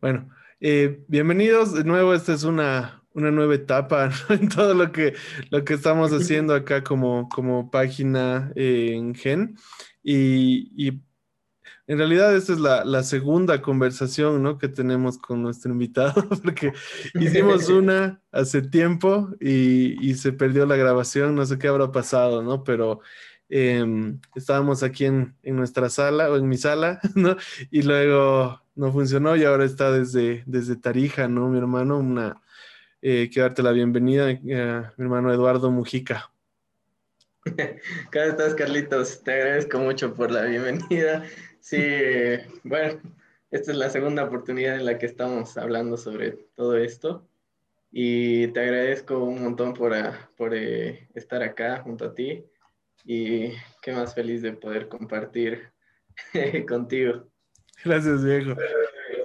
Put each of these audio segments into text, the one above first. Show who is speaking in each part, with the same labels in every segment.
Speaker 1: Bueno, eh, bienvenidos de nuevo. Esta es una, una nueva etapa en todo lo que, lo que estamos haciendo acá como, como página eh, en Gen. Y, y, en realidad esta es la, la, segunda conversación ¿no? que tenemos con nuestro invitado, porque hicimos una hace tiempo y, y, se perdió la grabación, no sé qué habrá pasado, ¿no? Pero eh, estábamos aquí en, en, nuestra sala o en mi sala, ¿no? Y luego no funcionó y ahora está desde, desde Tarija, ¿no? Mi hermano, una, eh, quiero darte la bienvenida, eh, mi hermano Eduardo Mujica.
Speaker 2: ¿Cómo estás, Carlitos? Te agradezco mucho por la bienvenida. Sí, bueno, esta es la segunda oportunidad en la que estamos hablando sobre todo esto y te agradezco un montón por, ah, por eh, estar acá junto a ti y qué más feliz de poder compartir contigo.
Speaker 1: Gracias, viejo.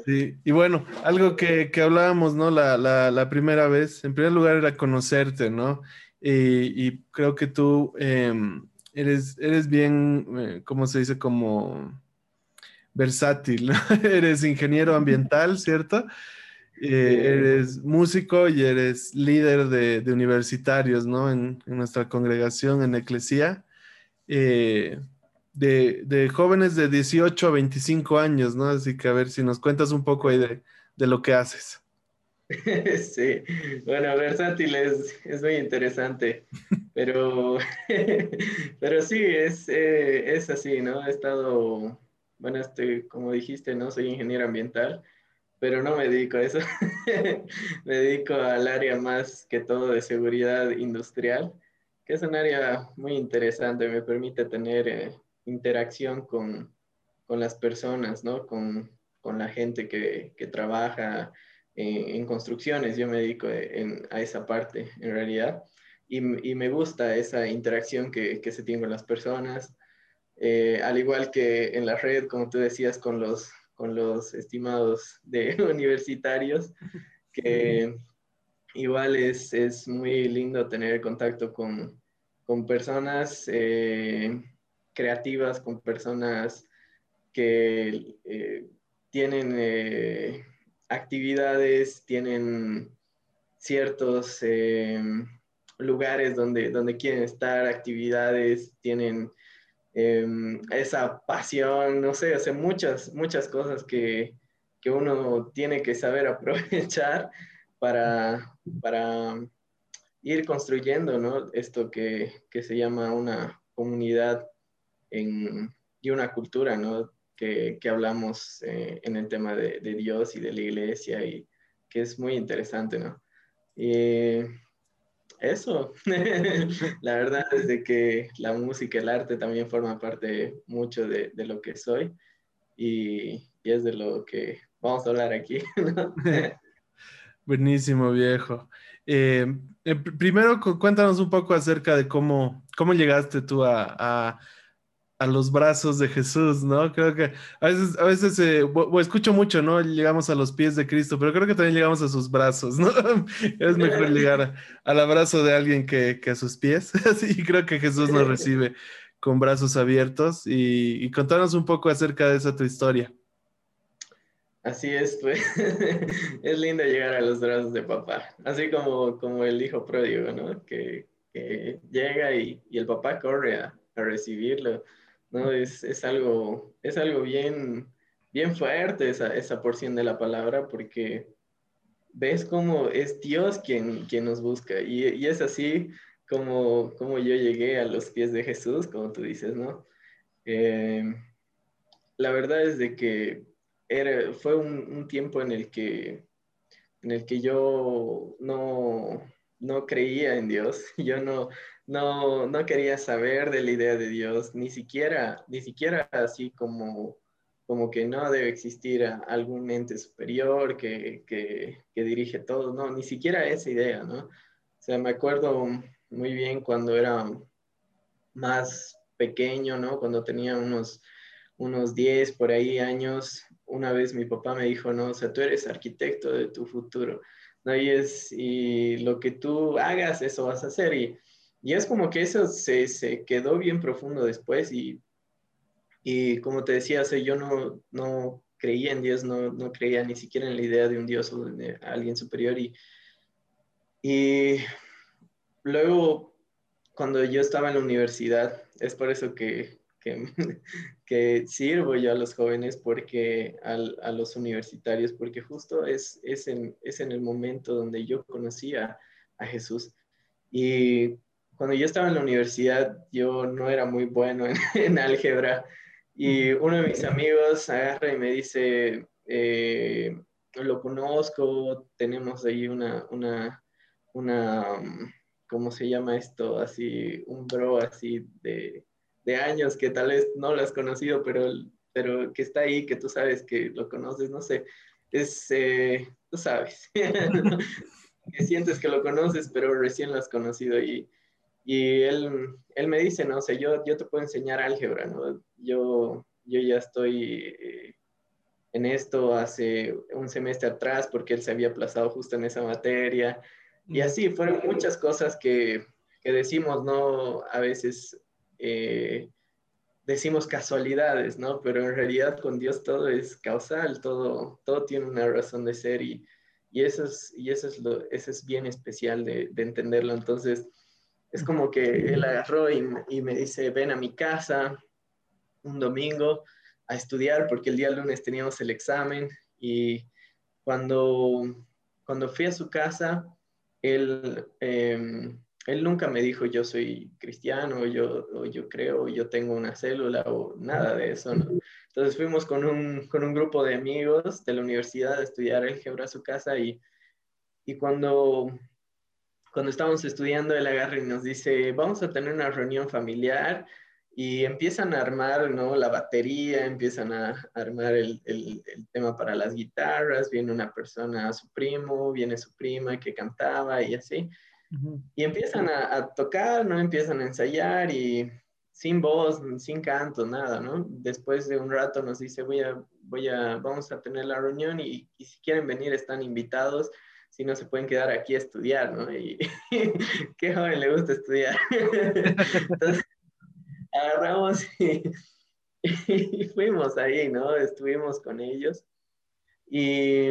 Speaker 1: Sí, y bueno, algo que, que hablábamos, ¿no? La, la, la, primera vez, en primer lugar era conocerte, ¿no? Y, y creo que tú eh, eres, eres bien, eh, ¿cómo se dice? Como versátil, ¿no? eres ingeniero ambiental, ¿cierto? Eh, eres músico y eres líder de, de universitarios, ¿no? En, en, nuestra congregación, en Eclesía. De, de, jóvenes de 18 a 25 años, ¿no? Así que a ver si nos cuentas un poco ahí de, de lo que haces.
Speaker 2: Sí, bueno, versátil es, es muy interesante, pero, pero sí, es, eh, es así, ¿no? He estado, bueno, estoy, como dijiste, ¿no? Soy ingeniero ambiental, pero no me dedico a eso, me dedico al área más que todo de seguridad industrial, que es un área muy interesante, me permite tener... Eh, interacción con, con las personas, ¿no? Con, con la gente que, que trabaja en, en, construcciones. Yo me dedico en, a esa parte, en realidad. Y, y me gusta esa interacción que, que, se tiene con las personas. Eh, al igual que en la red, como tú decías, con los, con los estimados de universitarios, que igual es, es muy lindo tener contacto con, con personas eh, creativas, con personas que eh, tienen eh, actividades, tienen ciertos eh, lugares donde, donde quieren estar, actividades, tienen esa pasión, no sé, hace muchas, muchas cosas que, que uno tiene que saber aprovechar para, para ir construyendo, ¿no? Esto que, que se llama una comunidad en, y una cultura, ¿no? Que, que hablamos eh, en el tema de, de, Dios y de la iglesia y que es muy interesante, ¿no? Y eso, la verdad es de que la música, el arte también forma parte mucho de, de lo que soy y, y, es de lo que vamos a hablar aquí, ¿no?
Speaker 1: Buenísimo, viejo. Eh, eh, primero, cuéntanos un poco acerca de cómo, cómo llegaste tú a, a a los brazos de Jesús, ¿no? Creo que a veces, a veces eh, o, escucho mucho, ¿no? Llegamos a los pies de Cristo, pero creo que también llegamos a sus brazos, ¿no? es mejor llegar a, al abrazo de alguien que, que, a sus pies. y creo que Jesús nos recibe con brazos abiertos y, y contanos un poco acerca de esa tu historia.
Speaker 2: Así es, pues es lindo llegar a los brazos de papá, así como, como el hijo pródigo, ¿no? Que, que llega y, y, el papá corre a, a recibirlo. ¿No? Es, es, algo, es algo bien, bien fuerte esa, esa porción de la palabra porque ves cómo es Dios quien, quien nos busca y, y, es así como, como yo llegué a los pies de Jesús, como tú dices, ¿no? Eh, la verdad es de que era, fue un, un, tiempo en el que, en el que yo no, no creía en Dios, yo no, no, no quería saber de la idea de Dios, ni siquiera, ni siquiera así como, como que no debe existir algún ente superior que, que, que, dirige todo, no, ni siquiera esa idea, ¿no? O sea, me acuerdo muy bien cuando era más pequeño, ¿no? Cuando tenía unos, unos 10 por ahí años, una vez mi papá me dijo, no, o sea, tú eres arquitecto de tu futuro, ¿no? Y, es, y lo que tú hagas, eso vas a hacer. Y, y es como que eso se, se quedó bien profundo después y, y como te decía, o yo no, no, creía en Dios, no, no creía ni siquiera en la idea de un Dios o de alguien superior. Y, y luego, cuando yo estaba en la universidad, es por eso que, que, sirvo yo a los jóvenes, porque a los universitarios, porque justo es, es, en, es en el momento donde yo conocía a Jesús. Y cuando yo estaba en la universidad, yo no era muy bueno en, álgebra. Y uno de mis amigos agarra y me dice, eh, lo conozco, tenemos ahí una, una, una, ¿cómo se llama esto? Así, un bro así de, de años que tal vez no lo has conocido, pero, pero que está ahí, que tú sabes que lo conoces, no sé, es, eh, tú sabes, que sientes que lo conoces, pero recién lo has conocido y, y él, él me dice, no, o yo, yo te puedo enseñar álgebra, ¿no? Yo, yo ya estoy eh, en esto hace un semestre atrás porque él se había aplazado justo en esa materia. Y así fueron muchas cosas que, que decimos, ¿no? A veces eh, decimos casualidades, ¿no? Pero en realidad con Dios todo es causal, todo, todo tiene una razón de ser y, y eso es, y eso es, lo, eso es bien especial de, entenderlo. Entonces, es como que él agarró y, y, me dice, ven a mi casa un domingo a estudiar porque el día lunes teníamos el examen y cuando, cuando fui a su casa, él, eh, él nunca me dijo yo soy cristiano, yo, o yo creo, yo tengo una célula o nada de eso. Entonces fuimos con un, con un grupo de amigos de la universidad a estudiar álgebra a su casa y, y cuando, cuando estábamos estudiando, él agarra y nos dice, vamos a tener una reunión familiar y empiezan a armar ¿no? la batería, empiezan a armar el, el, el, tema para las guitarras, viene una persona, su primo, viene su prima que cantaba y así. Uh -huh. Y empiezan a, a, tocar, ¿no? Empiezan a ensayar y sin voz, sin canto, nada, ¿no? Después de un rato nos dice, voy a, voy a, vamos a tener la reunión y, y si quieren venir están invitados, si no se pueden quedar aquí a estudiar, ¿no? Y qué joven le gusta estudiar. Entonces, agarramos y, y, fuimos ahí, ¿no? Estuvimos con ellos y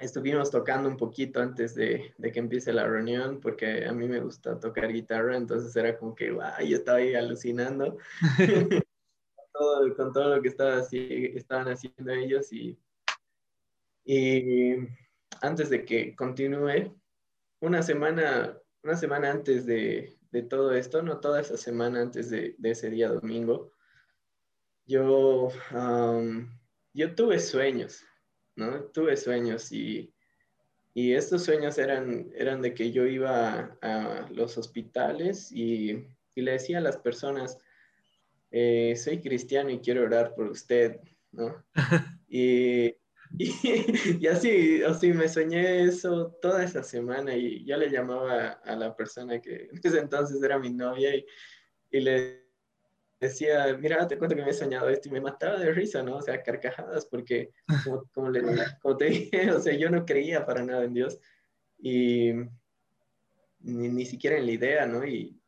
Speaker 2: estuvimos tocando un poquito antes de, de, que empiece la reunión, porque a mí me gusta tocar guitarra, entonces era como que, wow, yo estaba ahí alucinando todo, con, todo, lo que estaba estaban haciendo ellos y, y antes de que continúe, una semana, una semana antes de, de todo esto, no toda esa semana antes de, de ese día domingo, yo, um, yo tuve sueños, ¿no? Tuve sueños y, y estos sueños eran, eran de que yo iba a, a los hospitales y, y, le decía a las personas, eh, soy cristiano y quiero orar por usted, ¿no? y, y, y, así, así me soñé eso toda esa semana y yo le llamaba a la persona que en ese entonces era mi novia y, y le decía, mira, te cuento que me he soñado esto y me mataba de risa, ¿no? O sea, carcajadas, porque como, como, le, como te dije, o sea, yo no creía para nada en Dios y ni, ni siquiera en la idea, ¿no? Y,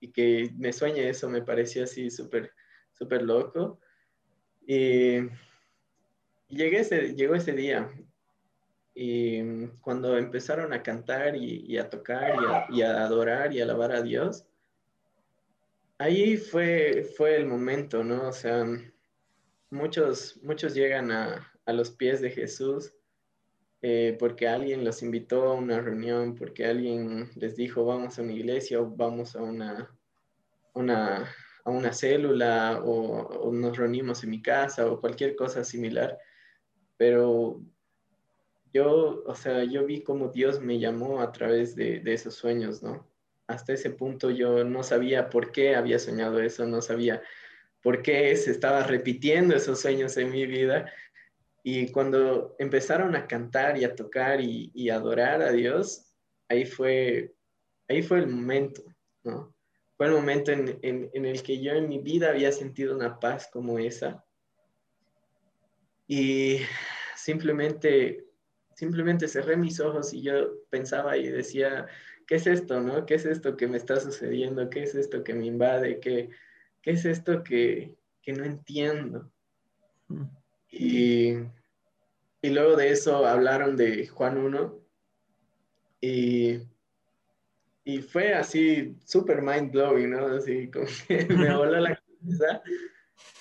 Speaker 2: y que me sueñe eso me pareció así súper, súper loco. Y llegué ese, llegó ese día y cuando empezaron a cantar y, y a tocar y a, y a adorar y alabar a Dios, ahí fue, fue el momento, ¿no? O sea, muchos, muchos llegan a, a los pies de Jesús eh, porque alguien los invitó a una reunión, porque alguien les dijo, vamos a una iglesia o vamos a una, una, a una célula o, o nos reunimos en mi casa o cualquier cosa similar. Pero yo, o sea, yo vi cómo Dios me llamó a través de, de esos sueños, ¿no? hasta ese punto yo no sabía por qué había soñado eso, no sabía por qué se estaba repitiendo esos sueños en mi vida. Y cuando empezaron a cantar y a tocar y, y adorar a Dios, ahí fue, ahí fue el momento, ¿no? Fue el momento en, en, en el que yo en mi vida había sentido una paz como esa. Y simplemente, simplemente cerré mis ojos y yo pensaba y decía, ¿qué es esto, no? ¿Qué es esto que me está sucediendo? ¿Qué es esto que me invade? ¿Qué, qué es esto que, que no entiendo? Mm. Y, y luego de eso hablaron de Juan 1 y, y fue así súper mind blowing, ¿no? Así como que me voló la cabeza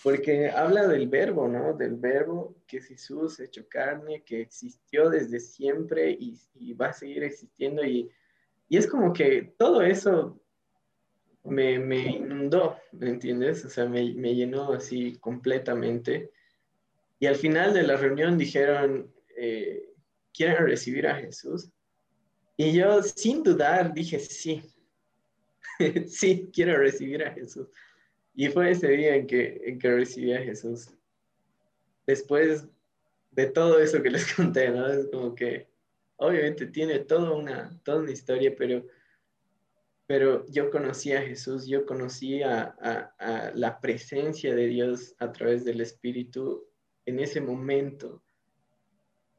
Speaker 2: porque habla del verbo, ¿no? Del verbo que Jesús hecho carne, que existió desde siempre y, y va a seguir existiendo y, y, es como que todo eso me, me inundó, ¿me entiendes? O sea, me, me llenó así completamente. Y al final de la reunión dijeron, eh, ¿quieren recibir a Jesús? Y yo sin dudar dije, sí, sí, quiero recibir a Jesús. Y fue ese día en que, en que recibí a Jesús. Después de todo eso que les conté, ¿no? Es como que, obviamente tiene toda una, toda una historia, pero, pero yo conocí a Jesús, yo conocí a, la presencia de Dios a través del Espíritu en ese momento,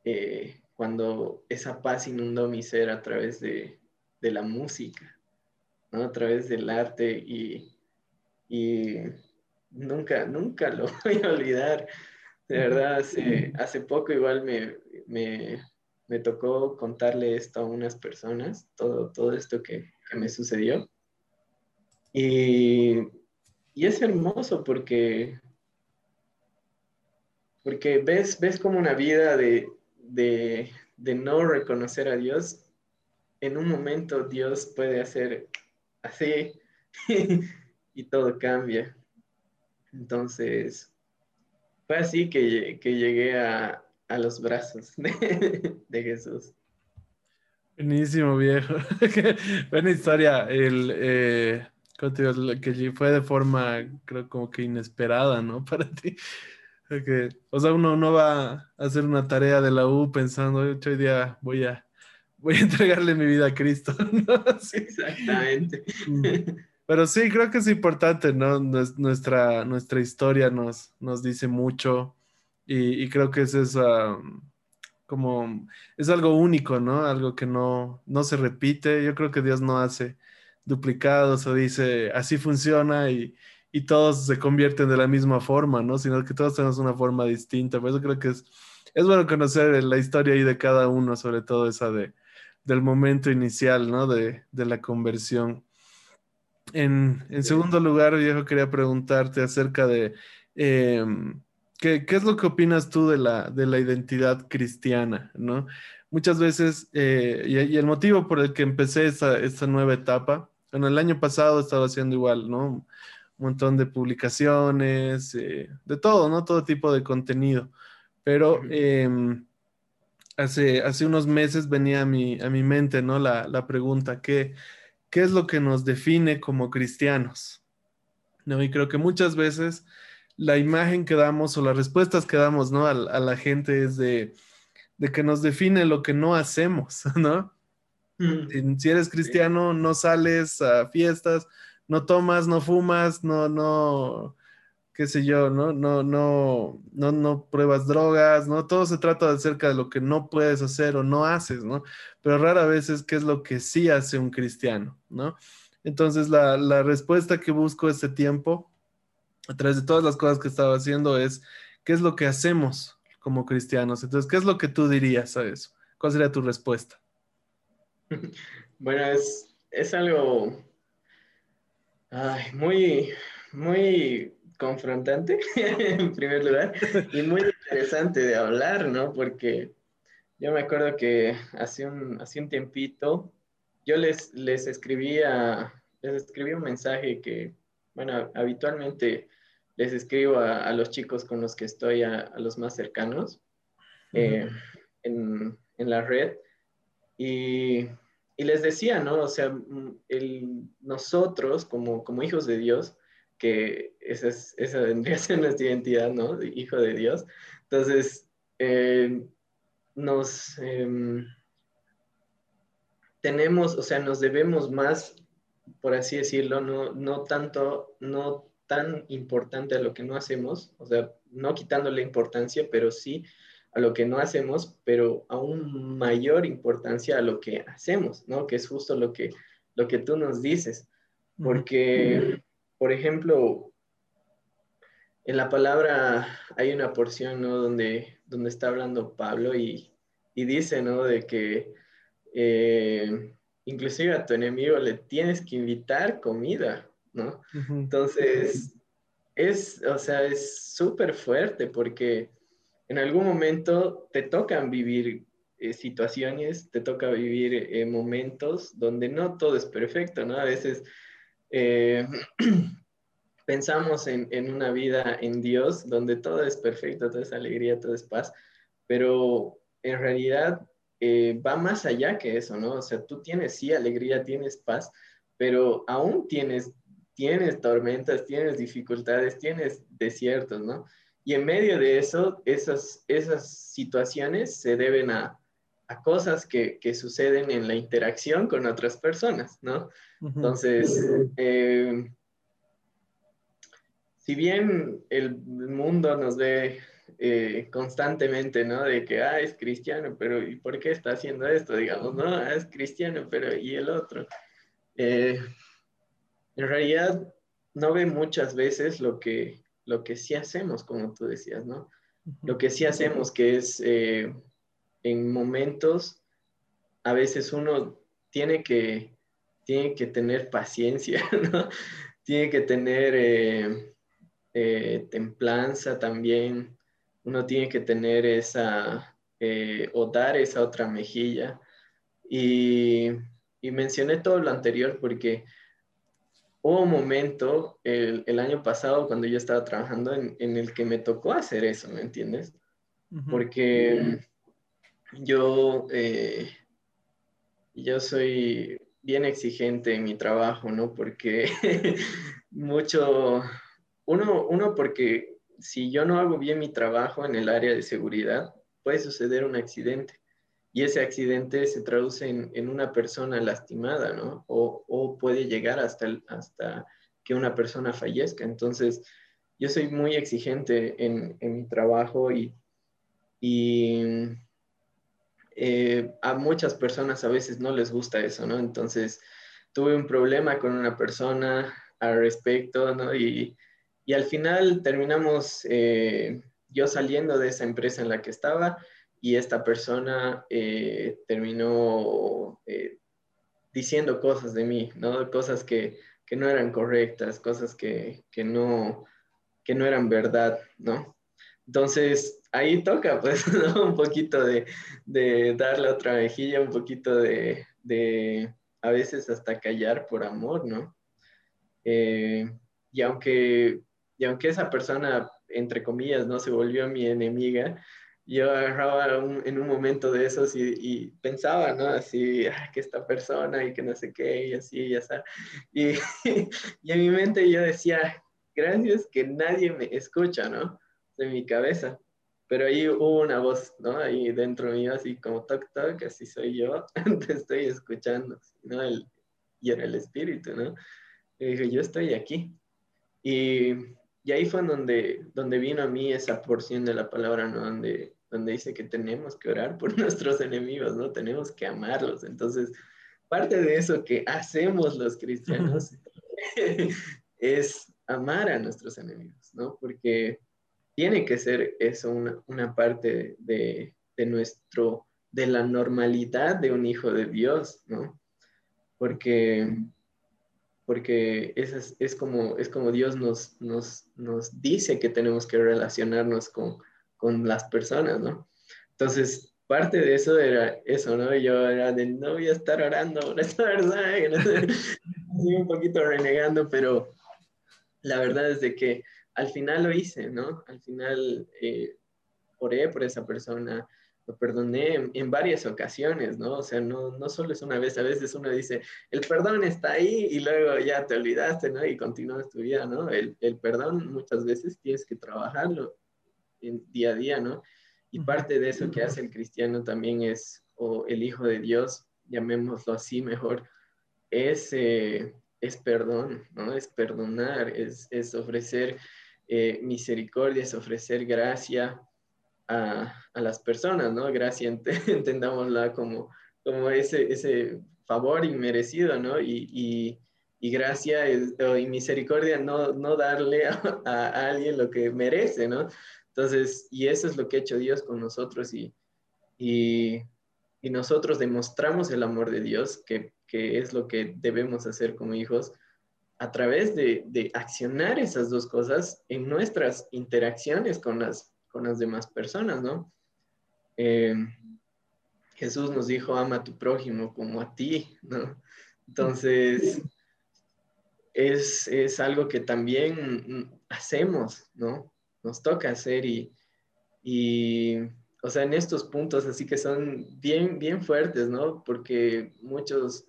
Speaker 2: eh, cuando esa paz inundó mi ser a través de, de la música, ¿no? a través del arte y, y, nunca, nunca lo voy a olvidar. De verdad, hace, hace poco igual me, me, me, tocó contarle esto a unas personas, todo, todo esto que, que me sucedió. Y, y es hermoso porque porque ves, ves como una vida de, de, de no reconocer a Dios, en un momento Dios puede hacer así y todo cambia. Entonces, fue así que, que llegué a, a, los brazos de, de Jesús.
Speaker 1: Buenísimo, viejo. Buena historia. El, eh, que fue de forma, creo, como que inesperada, ¿no? Para ti. Okay. O sea, uno no va a hacer una tarea de la U pensando, hoy día voy a, voy a entregarle mi vida a Cristo.
Speaker 2: Exactamente.
Speaker 1: Pero sí, creo que es importante, ¿no? Nuestra, nuestra historia nos, nos dice mucho y, creo que es esa, como, es algo único, ¿no? Algo que no, no se repite. Yo creo que Dios no hace duplicados o dice, así funciona y, y todos se convierten de la misma forma, ¿no? Sino que todos tenemos una forma distinta. Por eso creo que es, es bueno conocer la historia ahí de cada uno, sobre todo esa de, del momento inicial, ¿no? De, de la conversión. En, en, segundo lugar, viejo, quería preguntarte acerca de em, ¿qué, ¿qué, es lo que opinas tú de la, de la identidad cristiana, ¿no? Muchas veces, eh, y, y, el motivo por el que empecé esta, esta nueva etapa, bueno, el año pasado estaba haciendo igual, ¿no? un montón de publicaciones, eh, de todo, ¿no? Todo tipo de contenido. Pero em, hace, hace unos meses venía a mi, a mi mente, ¿no? La, la pregunta, ¿qué, ¿qué es lo que nos define como cristianos? ¿No? Y creo que muchas veces la imagen que damos o las respuestas que damos, ¿no? A, a la gente es de, de, que nos define lo que no hacemos, ¿no? Si, si eres cristiano, no sales a fiestas, no tomas, no fumas, no, no, qué sé yo, ¿no? No, no, no, no pruebas drogas, ¿no? Todo se trata acerca de lo que no puedes hacer o no haces, ¿no? Pero rara vez es qué es lo que sí hace un cristiano, ¿no? Entonces la, respuesta que busco este tiempo, a través de todas las cosas que estaba haciendo, es qué es lo que hacemos como cristianos. Entonces, ¿qué es lo que tú dirías a eso? ¿Cuál sería tu respuesta?
Speaker 2: Bueno, es, es algo Ay, muy, muy confrontante en primer lugar y muy interesante de hablar, ¿no? Porque yo me acuerdo que hace un, hace un tiempito yo les, les, escribía, les escribí un mensaje que, bueno, habitualmente les escribo a, los chicos con los que estoy, a, los más cercanos, eh, en, en la red. Y y les decía, ¿no? O sea, mm, el, nosotros como, como hijos de Dios, que esa, es, esa vendría a ser nuestra identidad, ¿no? Hijo de Dios. Entonces, eh, nos eh, tenemos, o sea, nos debemos más, por así decirlo, no, no tanto, no tan importante a lo que no hacemos, o sea, no quitándole importancia, pero sí a lo que no hacemos, pero aún mayor importancia a lo que hacemos, ¿no? Que es justo lo que, lo que tú nos dices. Porque, por ejemplo, en la palabra hay una porción, ¿no? Donde, donde está hablando Pablo y, dice, ¿no? De que eh, inclusive a tu enemigo le tienes que invitar comida, ¿no? Entonces, es, o sea, es súper fuerte porque en algún momento te tocan vivir eh, situaciones, te toca vivir eh, momentos donde no todo es perfecto, ¿no? A veces pensamos en, en, una vida en Dios donde todo es perfecto, todo es alegría, todo es paz, pero en realidad eh, va más allá que eso, ¿no? O sea, tú tienes sí alegría, tienes paz, pero aún tienes, tienes tormentas, tienes dificultades, tienes desiertos, ¿no? Y en medio de eso, esas, esas situaciones se deben a, a cosas que, que, suceden en la interacción con otras personas, ¿no? Entonces, eh, si bien el mundo nos ve eh, constantemente, ¿no? De que, ah, es cristiano, pero ¿y por qué está haciendo esto? Digamos, ¿no? Ah, es cristiano, pero ¿y el otro? Eh, en realidad, no ve muchas veces lo que, lo que sí hacemos, como tú decías, ¿no? Lo que sí hacemos, que es eh, en momentos, a veces uno tiene que, tiene que tener paciencia, ¿no? Tiene que tener eh, templanza también, uno tiene que tener esa, eh, o dar esa otra mejilla. Y, mencioné todo lo anterior porque hubo un momento el, año pasado cuando yo estaba trabajando en, el que me tocó hacer eso, ¿me entiendes? Porque yo, eh, yo soy bien exigente en mi trabajo, ¿no? Porque mucho, uno, uno, porque si yo no hago bien mi trabajo en el área de seguridad, puede suceder un accidente. Y ese accidente se traduce en, una persona lastimada, ¿no? O, puede llegar hasta, hasta que una persona fallezca. Entonces, yo soy muy exigente en, mi trabajo y, eh, a muchas personas a veces no les gusta eso, ¿no? Entonces, tuve un problema con una persona al respecto, ¿no? Y y al final terminamos eh, yo saliendo de esa empresa en la que estaba y esta persona eh, terminó eh, diciendo cosas de mí, ¿no? Cosas que, que no eran correctas, cosas que, que, no, que no eran verdad, ¿no? Entonces, ahí toca, pues, ¿no? Un poquito de, de darle otra mejilla, un poquito de, de, a veces hasta callar por amor, ¿no? y aunque y aunque esa persona, entre comillas, no se volvió mi enemiga, yo agarraba en un momento de esos y, pensaba, ¿no? Así, ah, que esta persona y que no sé qué, y así, y así. Y, y en mi mente yo decía, gracias que nadie me escucha, ¿no? De mi cabeza. Pero ahí hubo una voz, ¿no? Ahí dentro mío, así como toc, toc, así soy yo, te estoy escuchando, ¿no? El, y era el espíritu, ¿no? Y dije, yo estoy aquí. Y y ahí fue donde, donde vino a mí esa porción de la palabra, ¿no? Donde, donde dice que tenemos que orar por nuestros enemigos, ¿no? Tenemos que amarlos. Entonces, parte de eso que hacemos los cristianos es amar a nuestros enemigos, ¿no? Porque tiene que ser eso una, una parte de, de, nuestro, de la normalidad de un hijo de Dios, ¿no? Porque porque es, es, como, es como Dios nos, nos, nos dice que tenemos que relacionarnos con, con las personas, ¿no? Entonces, parte de eso era eso, ¿no? Yo era de, no voy a estar orando por esta verdad, un poquito renegando, pero la verdad es de que al final lo hice, ¿no? Al final eh, oré por esa persona, lo perdoné en, varias ocasiones, ¿no? O sea, no, no solo es una vez, a veces uno dice, el perdón está ahí y luego ya te olvidaste, ¿no? Y continúas tu vida, ¿no? El, el perdón muchas veces tienes que trabajarlo en, día a día, ¿no? Y parte de eso que hace el cristiano también es, o el Hijo de Dios, llamémoslo así mejor, es, eh, es perdón, ¿no? Es perdonar, es, es ofrecer eh, misericordia, es ofrecer gracia, a, las personas, ¿no? Gracia, entendámosla como, como ese, ese favor inmerecido, ¿no? Y, y gracia y misericordia no, no darle a, alguien lo que merece, ¿no? Entonces, y eso es lo que ha hecho Dios con nosotros y, y, nosotros demostramos el amor de Dios, que, que, es lo que debemos hacer como hijos, a través de, de, accionar esas dos cosas en nuestras interacciones con las, con las demás personas, ¿no? Eh, Jesús nos dijo, ama a tu prójimo como a ti, ¿no? Entonces, es, es algo que también hacemos, ¿no? Nos toca hacer y, y, o sea, en estos puntos así que son bien, bien fuertes, ¿no? Porque muchos,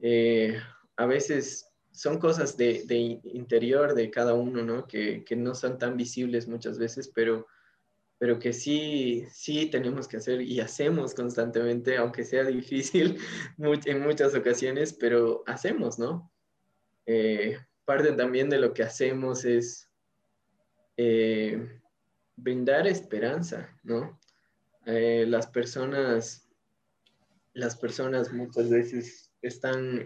Speaker 2: eh, a veces son cosas de, de, interior de cada uno, ¿no? Que, que, no son tan visibles muchas veces, pero pero que sí, sí tenemos que hacer y hacemos constantemente, aunque sea difícil en muchas ocasiones, pero hacemos, ¿no? Eh, parte también de lo que hacemos es eh, brindar esperanza, ¿no? Eh, las personas, las personas muchas veces están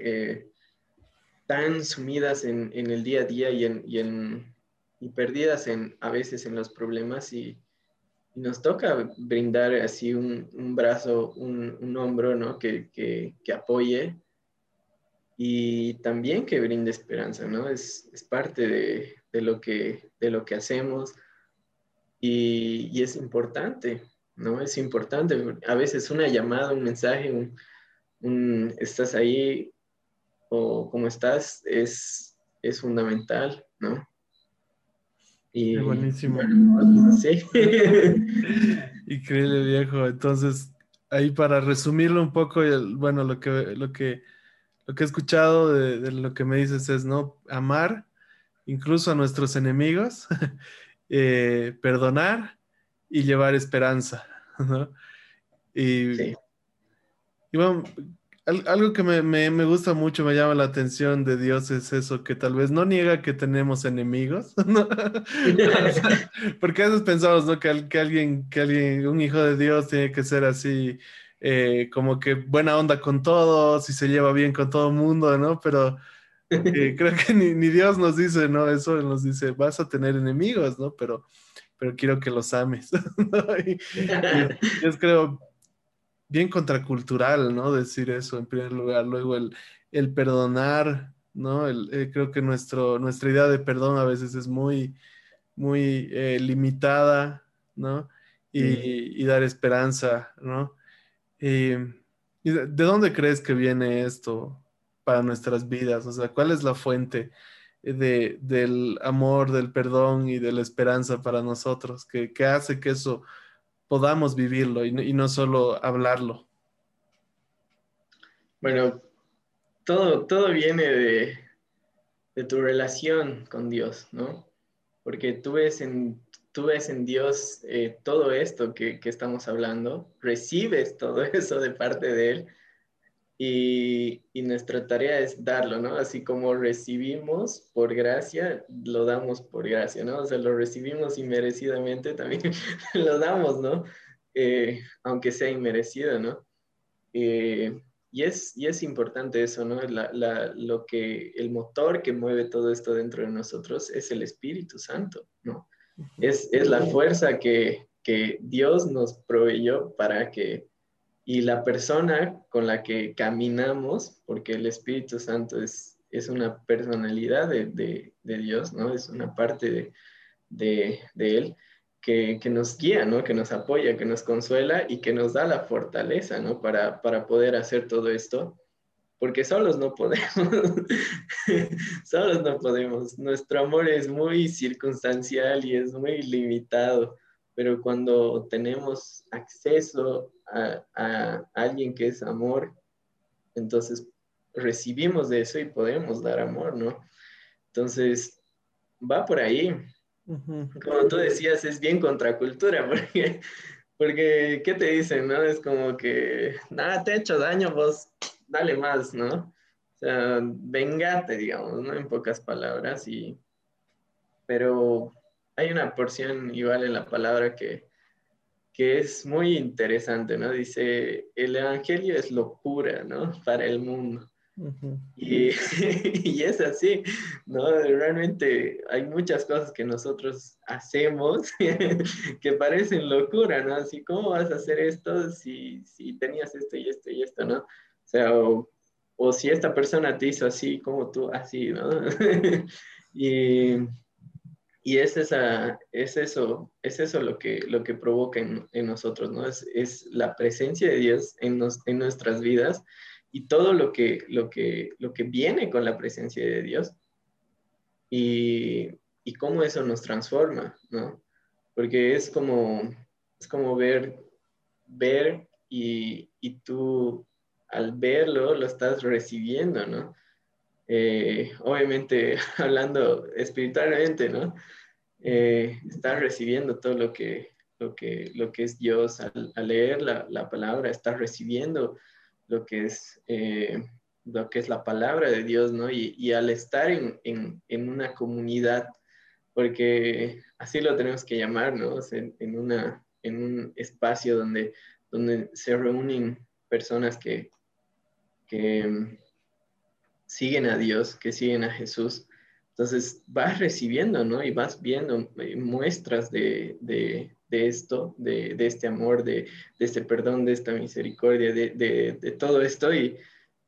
Speaker 2: tan sumidas en, el día a día y, en, y, en, y perdidas en, a veces en los problemas y, nos toca brindar así un, un brazo, un, un, hombro, ¿no? Que, que, que, apoye y también que brinde esperanza, ¿no? Es, es parte de, de, lo que, de lo que hacemos y, y, es importante, ¿no? Es importante. A veces una llamada, un mensaje, un, un estás ahí o cómo estás, es, es fundamental, ¿no?
Speaker 1: Y, buenísimo.
Speaker 2: sí.
Speaker 1: Increíble, viejo. Entonces, ahí para resumirlo un poco, bueno, lo que, lo que, lo que he escuchado de, lo que me dices es, ¿no? Amar incluso a nuestros enemigos, eh, perdonar y llevar esperanza, ¿no? Y, sí. y bueno, algo que me, gusta mucho, me llama la atención de Dios es eso, que tal vez no niega que tenemos enemigos, porque a veces pensamos, ¿no? Que, alguien, que alguien, un hijo de Dios tiene que ser así, eh, como que buena onda con todos y se lleva bien con todo el mundo, ¿no? Pero eh, creo que ni, Dios nos dice, ¿no? Eso nos dice, vas a tener enemigos, ¿no? Pero, pero quiero que los ames. yo creo, bien contracultural, ¿no? Decir eso en primer lugar. Luego el, el perdonar, ¿no? El, eh, creo que nuestro, nuestra idea de perdón a veces es muy, muy eh, limitada, ¿no? Y, y, dar esperanza, ¿no? ¿Y de, dónde crees que viene esto para nuestras vidas? O sea, ¿cuál es la fuente de, del amor, del perdón y de la esperanza para nosotros? qué hace que eso podamos vivirlo y no, solo hablarlo.
Speaker 2: Bueno, todo, todo viene de, tu relación con Dios, ¿no? Porque tú ves en, tú ves en Dios eh, todo esto que, que, estamos hablando, recibes todo eso de parte de Él y, nuestra tarea es darlo, ¿no? Así como recibimos por gracia, lo damos por gracia, ¿no? O sea, lo recibimos inmerecidamente, también lo damos, ¿no? Eh, aunque sea inmerecido, ¿no? Eh, y, es, y es importante eso, ¿no? lo que, el motor que mueve todo esto dentro de nosotros es el Espíritu Santo, ¿no? Es, es la fuerza que, que Dios nos proveyó para que y la persona con la que caminamos, porque el Espíritu Santo es, es una personalidad de, de, Dios, ¿no? Es una parte de, de Él que, que, nos guía, ¿no? Que nos apoya, que nos consuela y que nos da la fortaleza, ¿no? Para, para poder hacer todo esto, porque solos no podemos, solos no podemos. Nuestro amor es muy circunstancial y es muy limitado pero cuando tenemos acceso a, alguien que es amor, entonces recibimos de eso y podemos dar amor, ¿no? Entonces, va por ahí. Como tú decías, es bien contracultura, porque, porque, ¿qué te dicen, no? Es como que, nada, te he hecho daño, vos dale más, ¿no? O sea, vengate, digamos, ¿no? En pocas palabras, y, pero hay una porción igual en la palabra que, que es muy interesante, ¿no? Dice, el Evangelio es locura, ¿no? Para el mundo. y, y, es así, ¿no? Realmente hay muchas cosas que nosotros hacemos que parecen locura, ¿no? Así, ¿cómo vas a hacer esto si, si tenías esto y esto y esto, ¿no? O sea, o, o si esta persona te hizo así, como tú, así, ¿no? y, y es, esa, es eso, es eso lo que, lo que provoca en, en nosotros, ¿no? Es, es, la presencia de Dios en, nos, en nuestras vidas y todo lo que, lo, que, lo que viene con la presencia de Dios y, y cómo eso nos transforma, ¿no? Porque es como, es como ver, ver y, y tú al verlo lo estás recibiendo, ¿no? Eh, obviamente hablando espiritualmente, ¿no? Eh, estás recibiendo todo lo que, lo que, lo que es Dios al, leer la, la, palabra, estás recibiendo lo que es, eh, lo que es la palabra de Dios, ¿no? Y, al estar en, en, en, una comunidad, porque así lo tenemos que llamar, ¿no? O sea, en, una, en un espacio donde, donde se reúnen personas que, que siguen a Dios, que siguen a Jesús. Entonces vas recibiendo, ¿no? Y vas viendo eh, muestras de, de, esto, de, este amor, de, este perdón, de esta misericordia, de, todo esto y,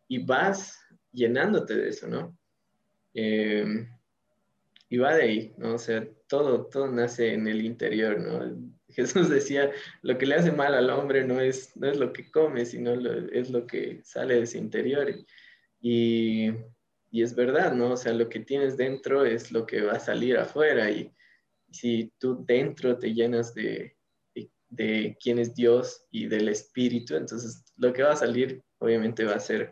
Speaker 2: y, vas llenándote de eso, ¿no? Eh, y va de ahí, ¿no? O sea, todo, todo nace en el interior, ¿no? Jesús decía, lo que le hace mal al hombre no es, no es lo que come, sino es lo que sale de su interior. Y, es verdad, ¿no? O sea, lo que tienes dentro es lo que va a salir afuera. Y, si tú dentro te llenas de, de, quién es Dios y del Espíritu, entonces lo que va a salir obviamente va a ser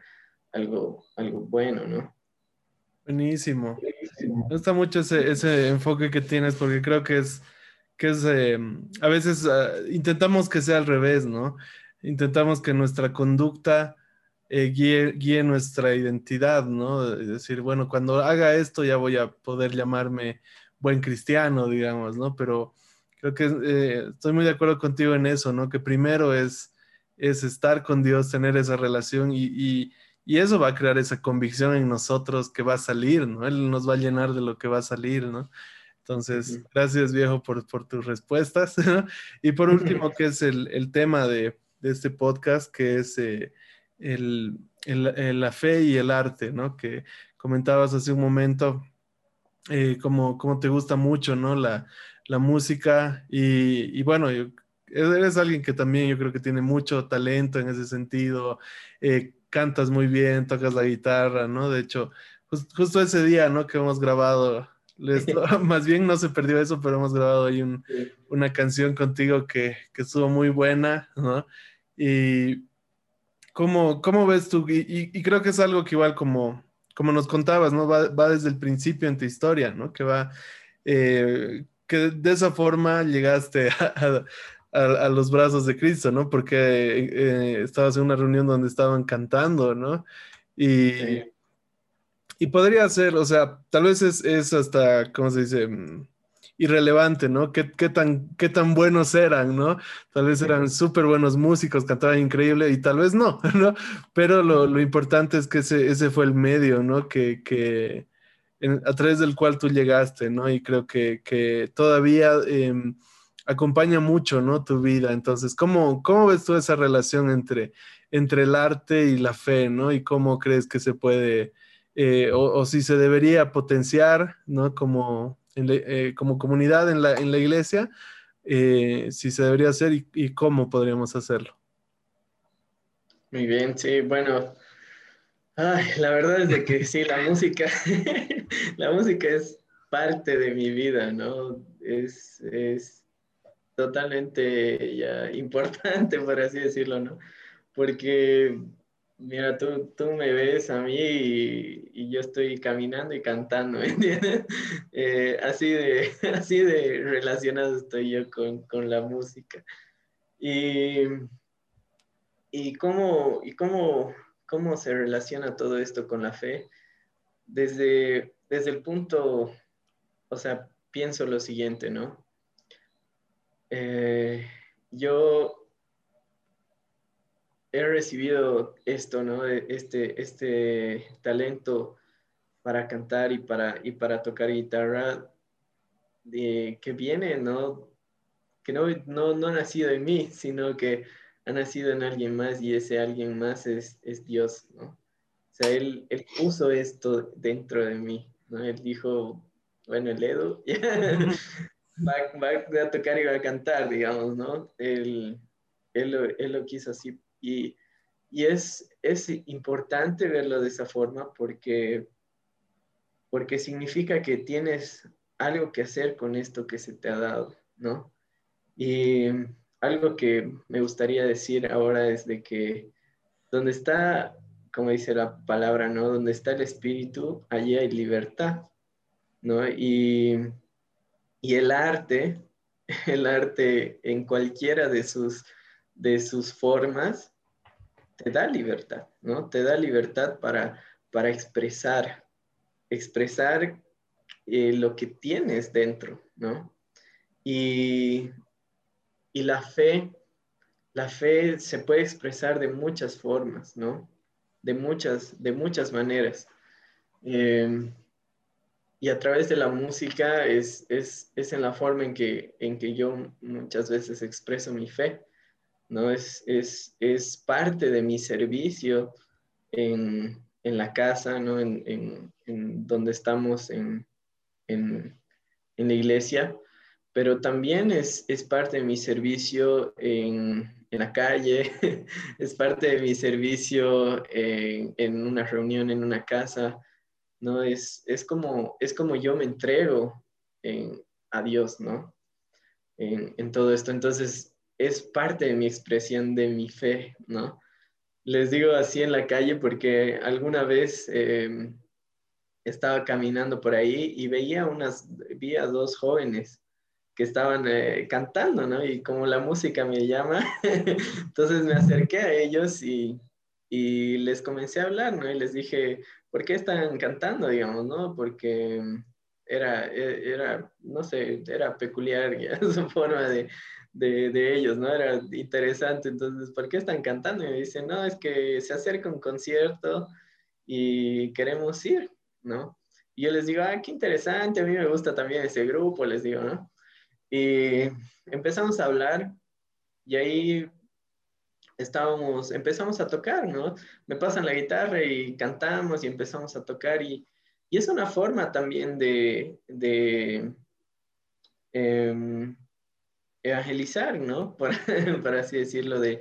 Speaker 2: algo, algo bueno, ¿no?
Speaker 1: Buenísimo. Me gusta mucho ese, ese enfoque que tienes porque creo que es, que es eh, a veces uh, intentamos que sea al revés, ¿no? Intentamos que nuestra conducta eh, guíe, guíe, nuestra identidad, ¿no? Es decir, bueno, cuando haga esto ya voy a poder llamarme buen cristiano, digamos, ¿no? Pero creo que eh, estoy muy de acuerdo contigo en eso, ¿no? Que primero es, es estar con Dios, tener esa relación y, y, y, eso va a crear esa convicción en nosotros que va a salir, ¿no? Él nos va a llenar de lo que va a salir, ¿no? Entonces, gracias viejo por, por tus respuestas. y por último, que es el, el tema de, de, este podcast, que es eh, el, el, la fe y el arte, ¿no? Que comentabas hace un momento eh, como, como, te gusta mucho, ¿no? La, la música y, y, bueno, eres alguien que también yo creo que tiene mucho talento en ese sentido, eh, cantas muy bien, tocas la guitarra, ¿no? De hecho, justo ese día, ¿no? Que hemos grabado, más bien no se perdió eso, pero hemos grabado ahí un, una canción contigo que, que, estuvo muy buena, ¿no? Y ¿cómo, cómo ves tú? Y, y creo que es algo que igual como como nos contabas, ¿no? Va, va, desde el principio en tu historia, ¿no? Que va, eh, que de esa forma llegaste a, a, a, los brazos de Cristo, ¿no? Porque eh, estabas en una reunión donde estaban cantando, ¿no? Y, sí. y podría ser, o sea, tal vez es, es hasta, ¿cómo se dice? Irrelevante, ¿no? ¿Qué, qué, tan, qué tan buenos eran, ¿no? Tal vez eran súper buenos músicos, cantaban increíble y tal vez no, ¿no? Pero lo, lo importante es que ese, ese, fue el medio, ¿no? Que, que en, a través del cual tú llegaste, ¿no? Y creo que, que todavía eh, acompaña mucho, ¿no? Tu vida. Entonces, ¿cómo, cómo ves tú esa relación entre, entre el arte y la fe, ¿no? Y cómo crees que se puede... Eh, o, o, si se debería potenciar, ¿no? Como, en eh, como comunidad en la, en la iglesia, eh, si se debería hacer y, y, cómo podríamos hacerlo.
Speaker 2: Muy bien, sí, bueno, ay, la verdad es de que sí, la música, la música es parte de mi vida, ¿no? Es, es totalmente ya importante, por así decirlo, ¿no? Porque Mira, tú, tú me ves a mí y, yo estoy caminando y cantando, ¿me entiendes? Eh, así, de, así de relacionado estoy yo con, con la música. Y, y, cómo, y cómo, cómo se relaciona todo esto con la fe. Desde, desde el punto, o sea, pienso lo siguiente, ¿no? Eh, yo he recibido esto, ¿no? Este, este talento para cantar y para, y para tocar guitarra de, que viene, ¿no? Que no, no, no ha nacido en mí, sino que ha nacido en alguien más y ese alguien más es, es Dios, ¿no? O sea, él, él, puso esto dentro de mí, ¿no? Él dijo, bueno, el Edu va, va, a tocar y va a cantar, digamos, ¿no? Él, él, lo, él lo quiso así y, y es, es importante verlo de esa forma porque, porque significa que tienes algo que hacer con esto que se te ha dado, ¿no? Y algo que me gustaría decir ahora es de que donde está, como dice la palabra, ¿no? Donde está el espíritu, allí hay libertad, ¿no? Y, y el arte, el arte en cualquiera de sus, de sus formas, te da libertad, ¿no? Te da libertad para, para expresar, expresar eh, lo que tienes dentro, ¿no? Y, y la fe, la fe se puede expresar de muchas formas, ¿no? De muchas, de muchas maneras. Em, y a través de la música es, es, es, en la forma en que, en que yo muchas veces expreso mi fe, ¿no? Es, es, es parte de mi servicio en, en la casa, ¿no? En, en, donde estamos en, la iglesia, pero también es, es parte de mi servicio en, la calle, es parte de mi servicio en, en, una reunión en una casa, ¿no? Es, es, como, es como yo me entrego a Dios, ¿no? En, en, todo esto. Entonces, es parte de mi expresión de mi fe, ¿no? Les digo así en la calle porque alguna vez eh, estaba caminando por ahí y veía unas, vi a dos jóvenes que estaban eh, cantando, ¿no? Y como la música me llama, entonces me acerqué a ellos y, y, les comencé a hablar, ¿no? Y les dije, ¿por qué están cantando, digamos, ¿no? Porque era, e, era no sé, era peculiar ya, su forma de, de, de, ellos, ¿no? Era interesante, entonces, ¿por qué están cantando? Y me dicen, no, es que se acerca un concierto y queremos ir. ¿no? Y yo les digo, ah, qué interesante, a mí me gusta también ese grupo, les digo, ¿no? Y empezamos a hablar y ahí estábamos, empezamos a tocar, ¿no? Me pasan la guitarra y cantamos y empezamos a tocar y, y es una forma también de, de eh, evangelizar, ¿no? Por, por, así decirlo, de,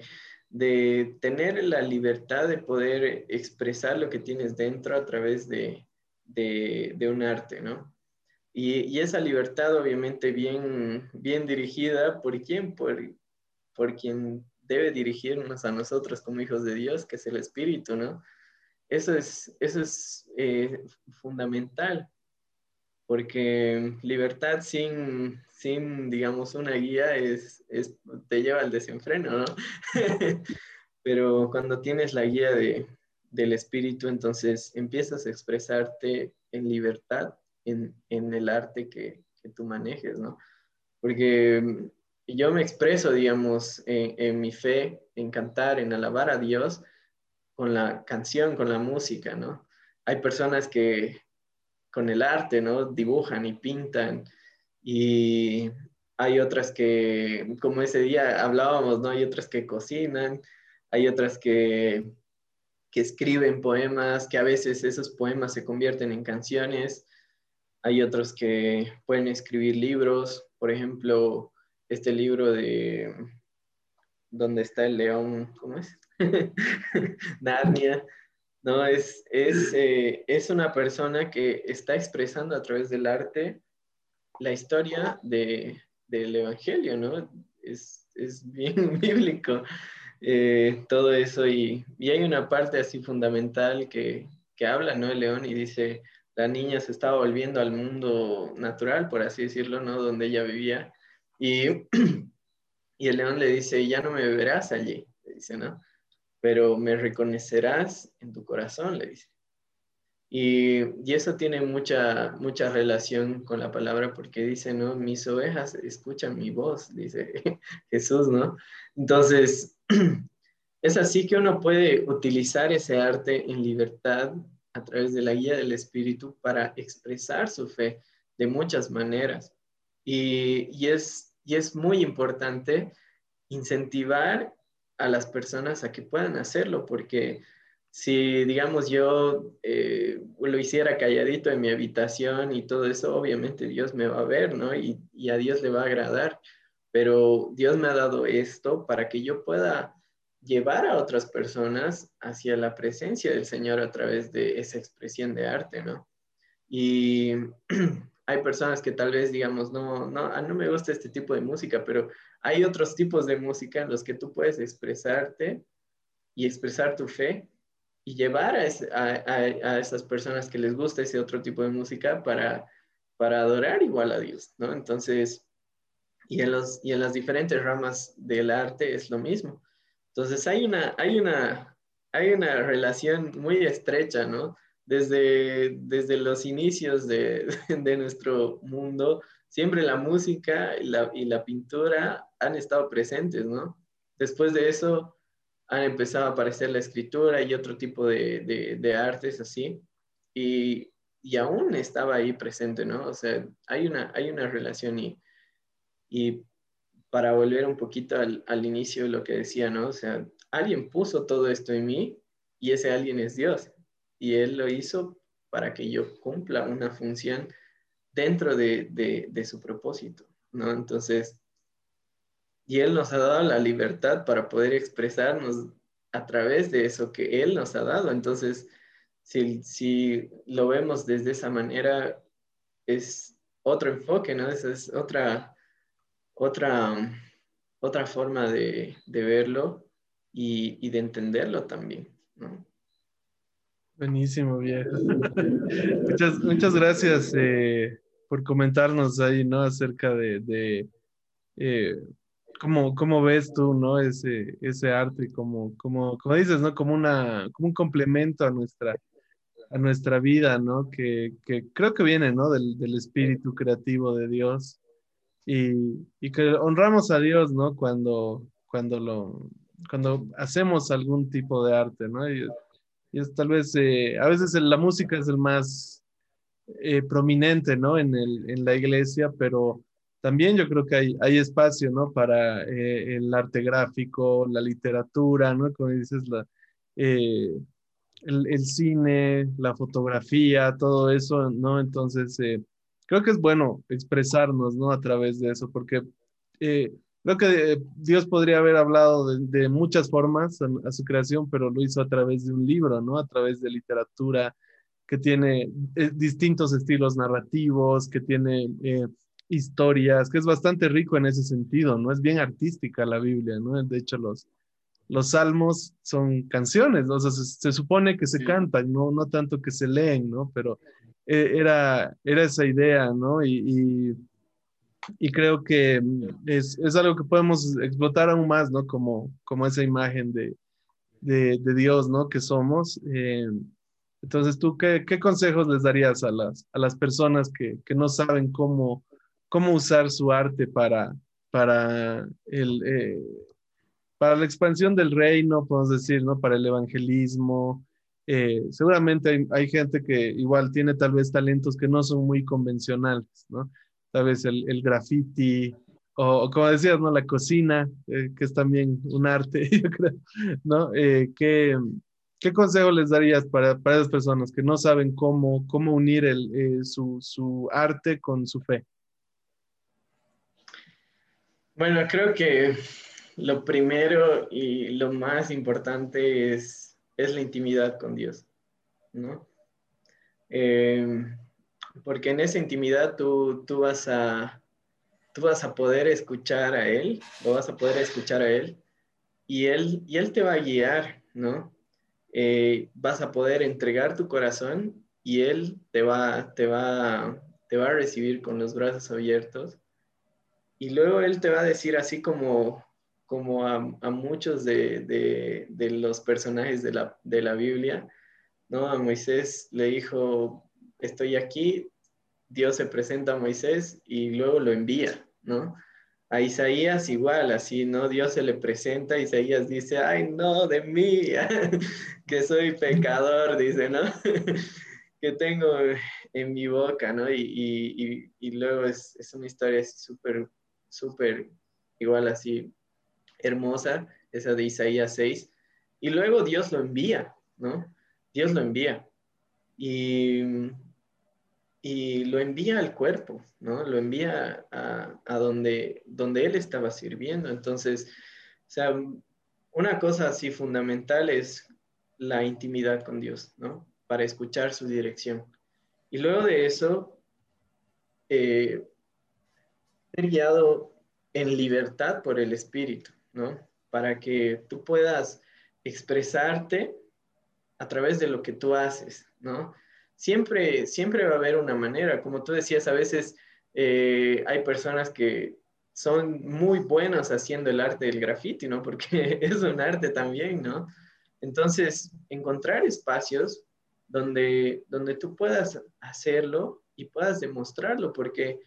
Speaker 2: de tener la libertad de poder expresar lo que tienes dentro a través de, de, un arte, ¿no? Y, esa libertad obviamente bien, bien dirigida, ¿por quién? Por, por quien debe dirigirnos a nosotros como hijos de Dios, que es el Espíritu, ¿no? Eso es, eso es eh, fundamental, porque libertad sin, sin, digamos, una guía es, es, te lleva al desenfreno, ¿no? Pero cuando tienes la guía de, del espíritu, entonces empiezas a expresarte en libertad en, en el arte que, que, tú manejes, ¿no? Porque mm, yo me expreso, digamos, en, en, mi fe, en cantar, en alabar a Dios con la canción, con la música, ¿no? Hay personas que con el arte, ¿no? Dibujan y pintan y hay otras que, como ese día hablábamos, ¿no? Hay otras que cocinan, hay otras que que escriben poemas, que a veces esos poemas se convierten en canciones. Hay otros que pueden escribir libros, por ejemplo, este libro de donde está el león, ¿cómo es? Narnia. No, es, es, eh, es, una persona que está expresando a través del arte la historia de, del Evangelio, ¿no? Es, es bien bíblico. Eh, todo eso y, y, hay una parte así fundamental que, que habla, ¿no? El león y dice, la niña se estaba volviendo al mundo natural, por así decirlo, ¿no? Donde ella vivía. Y, y el león le dice, ya no me beberás allí, le dice, ¿no? Pero me reconocerás en tu corazón, le dice. Y, y, eso tiene mucha, mucha relación con la palabra porque dice, ¿no? Mis ovejas escuchan mi voz, dice Jesús, ¿no? Entonces, es así que uno puede utilizar ese arte en libertad a través de la guía del Espíritu para expresar su fe de muchas maneras. Y, y, es, y es muy importante incentivar a las personas a que puedan hacerlo, porque si, digamos, yo eh, lo hiciera calladito en mi habitación y todo eso, obviamente Dios me va a ver, ¿no? Y, y, a Dios le va a agradar, pero Dios me ha dado esto para que yo pueda llevar a otras personas hacia la presencia del Señor a través de esa expresión de arte, ¿no? Y hay personas que tal vez digamos, no, no, ah, no me gusta este tipo de música, pero hay otros tipos de música en los que tú puedes expresarte y expresar tu fe y llevar a, a, esas personas que les gusta ese otro tipo de música para, para adorar igual a Dios, ¿no? Entonces, y en, los, y en las diferentes ramas del arte es lo mismo. Entonces, hay una, hay una, hay una relación muy estrecha, ¿no? desde, desde los inicios de, de nuestro mundo, siempre la música y la, y la, pintura han estado presentes, ¿no? Después de eso han empezado a aparecer la escritura y otro tipo de, de, de artes así, y, y, aún estaba ahí presente, ¿no? O sea, hay una, hay una relación y, y para volver un poquito al, al inicio de lo que decía, ¿no? O sea, alguien puso todo esto en mí y ese alguien es Dios y Él lo hizo para que yo cumpla una función dentro de, su propósito, ¿no? Entonces, y Él nos ha dado la libertad para poder expresarnos a través de eso que Él nos ha dado. Entonces, si, si lo vemos desde esa manera, es otro enfoque, ¿no? Esa es otra, otra, otra forma de, verlo y, y de entenderlo también, ¿no?
Speaker 1: Buenísimo, viejo. muchas, muchas gracias eh, por comentarnos ahí, ¿no? Acerca de, de eh, cómo, cómo, ves tú, ¿no? Ese, ese arte, como, como, como dices, ¿no? Como, una, como un complemento a nuestra, a nuestra vida, ¿no? Que, que creo que viene, ¿no? Del, del espíritu creativo de Dios. Y, y, que honramos a Dios, ¿no? Cuando, cuando, lo, cuando hacemos algún tipo de arte, ¿no? Y, es tal vez, eh, a veces la música es el más eh, prominente, ¿no? En, el, en la iglesia, pero también yo creo que hay, hay espacio, ¿no? Para eh, el arte gráfico, la literatura, ¿no? Como dices, la, el, cine, la fotografía, todo eso, ¿no? Entonces, creo que es bueno expresarnos, ¿no? A través de eso, porque Creo que eh, Dios podría haber hablado de, muchas formas a, su creación, pero lo hizo a través de un libro, ¿no? A través de literatura que tiene eh, distintos estilos narrativos, que tiene eh, historias, que es bastante rico en ese sentido, ¿no? Es bien artística la Biblia, ¿no? De hecho, los, los salmos son canciones, o sea, se, supone que se cantan, ¿no? No tanto que se leen, ¿no? Pero era, era esa idea, ¿no? y y creo que mm, es, es, algo que podemos explotar aún más, ¿no? Como, como esa imagen de, de, de Dios, ¿no? Que somos. Eh, entonces, ¿tú qué, qué, consejos les darías a las, a las personas que, que, no saben cómo, cómo usar su arte para, para, el, eh, para la expansión del reino, podemos decir, ¿no? Para el evangelismo. Eh, seguramente hay, gente que igual tiene tal vez talentos que no son muy convencionales, ¿no? tal vez el, el graffiti, o, como decías, ¿no? La cocina, eh, que es también un arte, yo creo, ¿no? ¿qué, ¿qué, consejo les darías para, para, esas personas que no saben cómo, cómo unir el, su, su, arte con su fe?
Speaker 2: Bueno, creo que lo primero y lo más importante es, es la intimidad con Dios, ¿no? porque en esa intimidad tú, tú, vas a, tú vas a poder escuchar a Él, lo vas a poder escuchar a Él, y Él, y él te va a guiar, ¿no? Eh, vas a poder entregar tu corazón y Él te va, te, va, te va a recibir con los brazos abiertos. Y luego Él te va a decir así como, como a, muchos de, de, los personajes de la, de la Biblia, ¿no? A Moisés le dijo, estoy aquí, Dios se presenta a Moisés y luego lo envía, ¿no? A Isaías igual, así, ¿no? Dios se le presenta, Isaías dice, ay, no, de mí, que soy pecador, dice, ¿no? que tengo en mi boca, ¿no? Y, luego es, es, una historia súper, súper, igual así, hermosa, esa de Isaías 6. Y luego Dios lo envía, ¿no? Dios lo envía. Y, y lo envía al cuerpo, ¿no? Lo envía a, a, donde, donde Él estaba sirviendo. Entonces, o sea, una cosa así fundamental es la intimidad con Dios, ¿no? Para escuchar su dirección. Y luego de eso, eh, ser guiado en libertad por el Espíritu, ¿no? Para que tú puedas expresarte a través de lo que tú haces, ¿no? Siempre, siempre va a haber una manera, como tú decías, a veces eh, hay personas que son muy buenos haciendo el arte del graffiti, ¿no? Porque es un arte también, ¿no? Entonces, encontrar espacios donde, donde tú puedas hacerlo y puedas demostrarlo, porque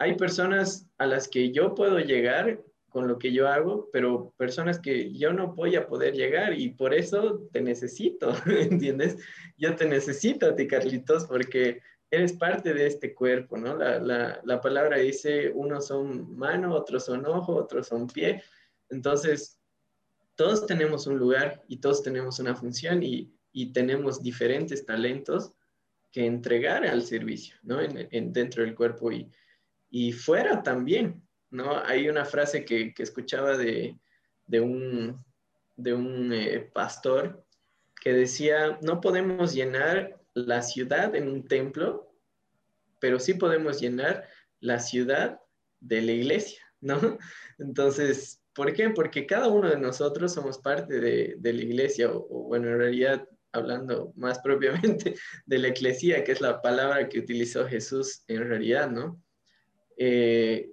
Speaker 2: hay personas a las que yo puedo llegar con lo que yo hago, pero personas que yo no voy a poder llegar y por eso te necesito, ¿entiendes? Yo te necesito a ti, Carlitos, porque eres parte de este cuerpo, ¿no? La, la, la palabra dice, unos son mano, otros son ojo, otros son pie. Entonces, todos tenemos un lugar y todos tenemos una función y y tenemos diferentes talentos que entregar al servicio, ¿no? En, dentro del cuerpo y, y, fuera también, ¿no? Hay una frase que, que escuchaba de, de, un, de un eh, pastor que decía, no podemos llenar la ciudad en un templo, pero sí podemos llenar la ciudad de la iglesia, ¿no? Entonces, ¿por qué? Porque cada uno de nosotros somos parte de, de la iglesia, o, o, bueno, en realidad hablando más propiamente de la eclesía, que es la palabra que utilizó Jesús en realidad, ¿no? Eh,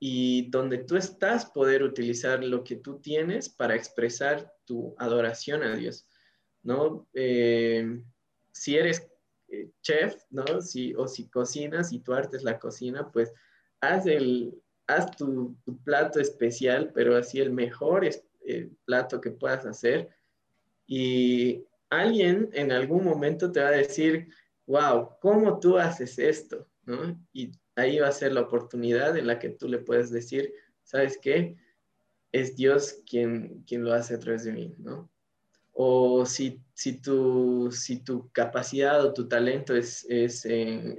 Speaker 2: y donde tú estás, poder utilizar lo que tú tienes para expresar tu adoración a Dios, ¿no? Eh, si eres eh, chef, ¿no? Si, o si cocinas, y tu arte es la cocina, pues haz, el, haz tu, plato especial, pero así el mejor plato que puedas hacer. Y alguien en algún momento te va a decir, wow, ¿cómo tú haces esto? ¿No? Y ahí va a ser la oportunidad en la que tú le puedes decir, ¿sabes qué? Es Dios quien, quien lo hace a través de mí, ¿no? O si, si, tu, si tu capacidad o tu talento es, es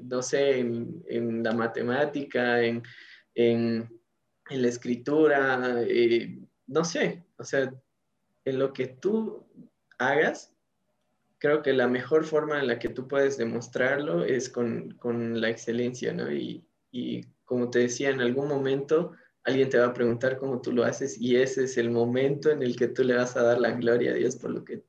Speaker 2: no sé, en, la matemática, en, en, la escritura, eh, no sé, o sea, en lo que tú hagas, creo que la mejor forma en la que tú puedes demostrarlo es con, la excelencia, ¿no? Y, como te decía, en algún momento alguien te va a preguntar cómo tú lo haces y ese es el momento en el que tú le vas a dar la gloria a Dios por lo que,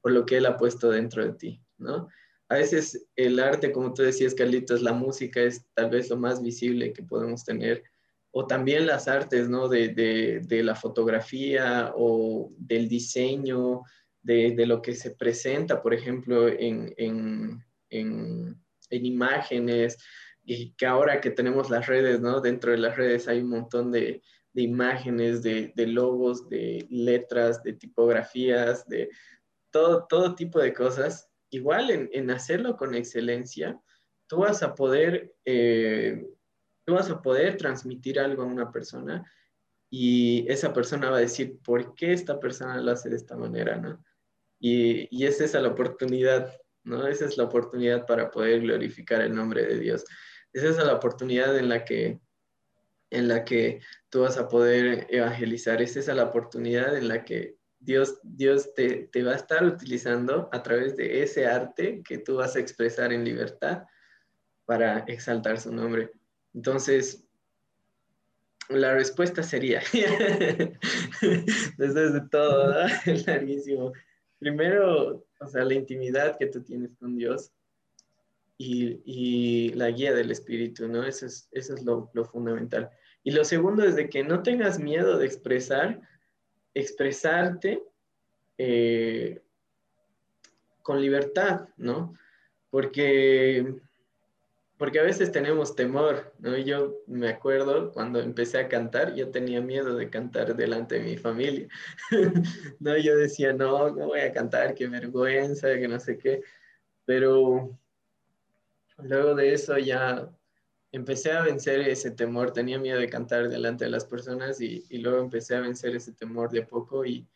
Speaker 2: por lo que Él ha puesto dentro de ti, ¿no? A veces el arte, como tú decías, Carlitos, la música es tal vez lo más visible que podemos tener, o también las artes, ¿no? De, de la fotografía o del diseño, de, lo que se presenta, por ejemplo, en, en, en, imágenes, y que ahora que tenemos las redes, ¿no? Dentro de las redes hay un montón de, de imágenes, de, de, logos, de letras, de tipografías, de todo, todo tipo de cosas. Igual en, en hacerlo con excelencia, tú vas a poder, eh, tú vas a poder transmitir algo a una persona y esa persona va a decir, ¿por qué esta persona lo hace de esta manera, no? Y, y esa es la oportunidad, ¿no? Esa es la oportunidad para poder glorificar el nombre de Dios. Esa es la oportunidad en la que, en la que tú vas a poder evangelizar. Esa es la oportunidad en la que Dios, Dios te, te va a estar utilizando a través de ese arte que tú vas a expresar en libertad para exaltar su nombre. Entonces, la respuesta sería, después de todo, es larguísimo, primero, o sea, la intimidad que tú tienes con Dios y, la guía del Espíritu, ¿no? Eso es, eso es lo, fundamental. Y lo segundo es de que no tengas miedo de expresar, expresarte eh, con libertad, ¿no? Porque porque a veces tenemos temor, ¿no? Yo me acuerdo cuando empecé a cantar, yo tenía miedo de cantar delante de mi familia, ¿no? Yo decía, no, no voy a cantar, qué vergüenza, que no sé qué, pero luego de eso ya empecé a vencer ese temor, tenía miedo de cantar delante de las personas y, y luego empecé a vencer ese temor de poco y,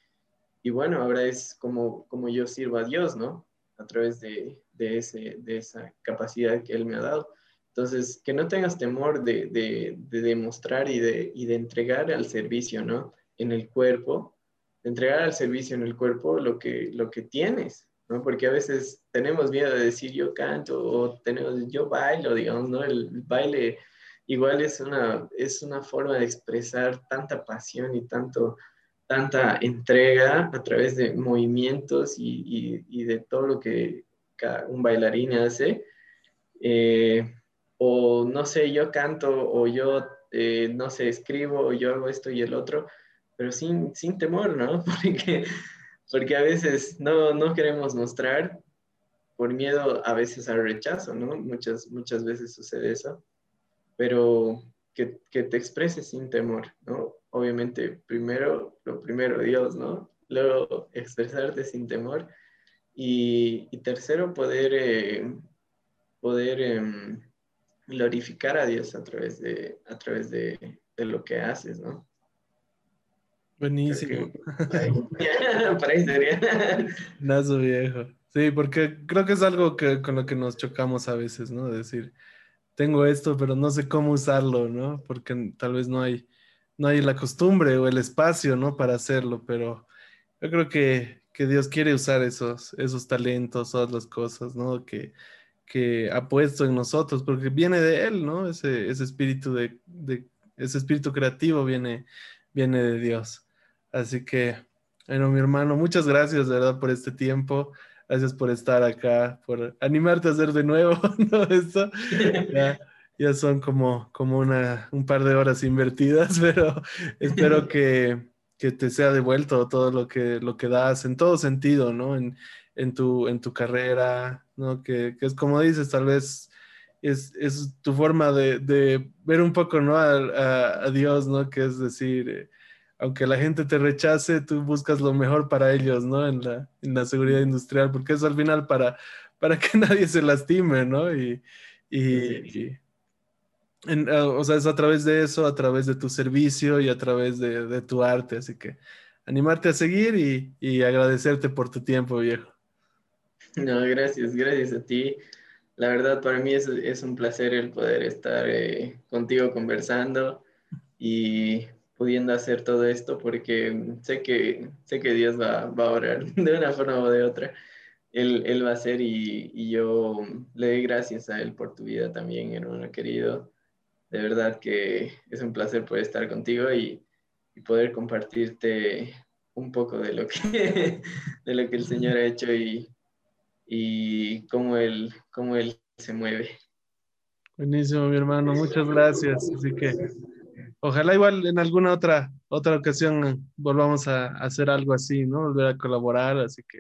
Speaker 2: y bueno, ahora es como, como yo sirvo a Dios, ¿no? A través de, de, ese, de esa capacidad que Él me ha dado. Entonces, que no tengas temor de, de, de demostrar y de, y de entregar al servicio, ¿no? En el cuerpo, de entregar al servicio en el cuerpo lo que, lo que tienes, ¿no? Porque a veces tenemos miedo de decir yo canto o tenemos, yo bailo, digamos, ¿no? El baile igual es una, es una forma de expresar tanta pasión y tanto, tanta entrega a través de movimientos y, y, y de todo lo que un bailarín hace, eh, o no sé, yo canto o yo, eh, no sé, escribo o yo hago esto y el otro, pero sin, sin temor, ¿no? Porque, porque a veces no, no queremos mostrar por miedo a veces al rechazo, ¿no? Muchas, muchas veces sucede eso, pero que, que te expreses sin temor, ¿no? Obviamente, primero, lo primero Dios, ¿no? Luego expresarte sin temor y, tercero, poder, eh, poder em, glorificar a Dios a través de, a través de, lo que haces, ¿no?
Speaker 1: Buenísimo.
Speaker 2: Para ahí sería.
Speaker 1: Nazo viejo. Sí, porque creo que es algo que, con lo que nos chocamos a veces, ¿no? Decir, tengo esto, pero no sé cómo usarlo, ¿no? Porque tal vez no hay, no hay la costumbre o el espacio, ¿no? Para hacerlo, pero yo creo que que Dios quiere usar esos, esos talentos, todas las cosas, ¿no? Que, que ha puesto en nosotros, porque viene de Él, ¿no? Ese, ese espíritu de, de, ese espíritu creativo viene, viene de Dios. Así que, bueno, mi hermano, muchas gracias, de verdad, por este tiempo. Gracias por estar acá, por animarte a hacer de nuevo, ¿no? Esto ya, ya son como, como una, un par de horas invertidas, pero espero que, que te sea devuelto todo lo que, lo que das en todo sentido, ¿no? En, en, tu, en tu carrera, ¿no? Que, que es como dices, tal vez es, es tu forma de, de, ver un poco, ¿no? A, a, Dios, ¿no? Que es decir, eh, aunque la gente te rechace, tú buscas lo mejor para ellos, ¿no? En la, en la seguridad industrial, porque es al final para, para que nadie se lastime, ¿no? Y, y, Ah, o sea, es a través de eso, a través de tu servicio y a través de, tu arte. Así que animarte a seguir y, agradecerte por tu tiempo, viejo.
Speaker 2: No, gracias, gracias a ti. La verdad, para mí es, un placer el poder estar eh, contigo conversando y pudiendo hacer todo esto porque sé que, sé que Dios va, va a orar de una forma o de otra. Él, él va a hacer y, y, yo le doy gracias a Él por tu vida también, hermano querido de verdad que es un placer poder estar contigo y, poder compartirte un poco de lo que, de lo que el Señor ha hecho y, y cómo, él, cómo Él se mueve.
Speaker 1: Buenísimo, mi hermano, muchas gracias. Así que ojalá igual en alguna otra, otra ocasión volvamos a hacer algo así, ¿no? Volver a colaborar, así que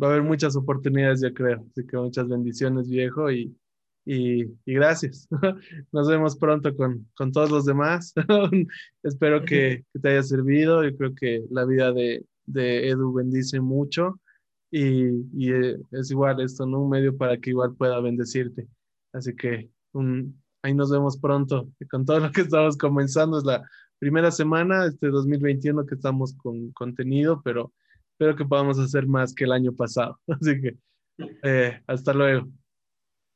Speaker 1: va a haber muchas oportunidades, yo creo. Así que muchas bendiciones, viejo, y y, gracias. Nos vemos pronto con, con todos los demás. Espero que, que, te haya servido. Yo creo que la vida de, de Edu bendice mucho y, y, eh, es igual esto, ¿no? Un medio para que igual pueda bendecirte. Así que un, ahí nos vemos pronto. con todo lo que estamos comenzando, es la primera semana, este 2021 que estamos con contenido, pero espero que podamos hacer más que el año pasado. Así que eh, hasta luego.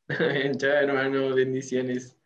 Speaker 2: Chao, hermano, bendiciones.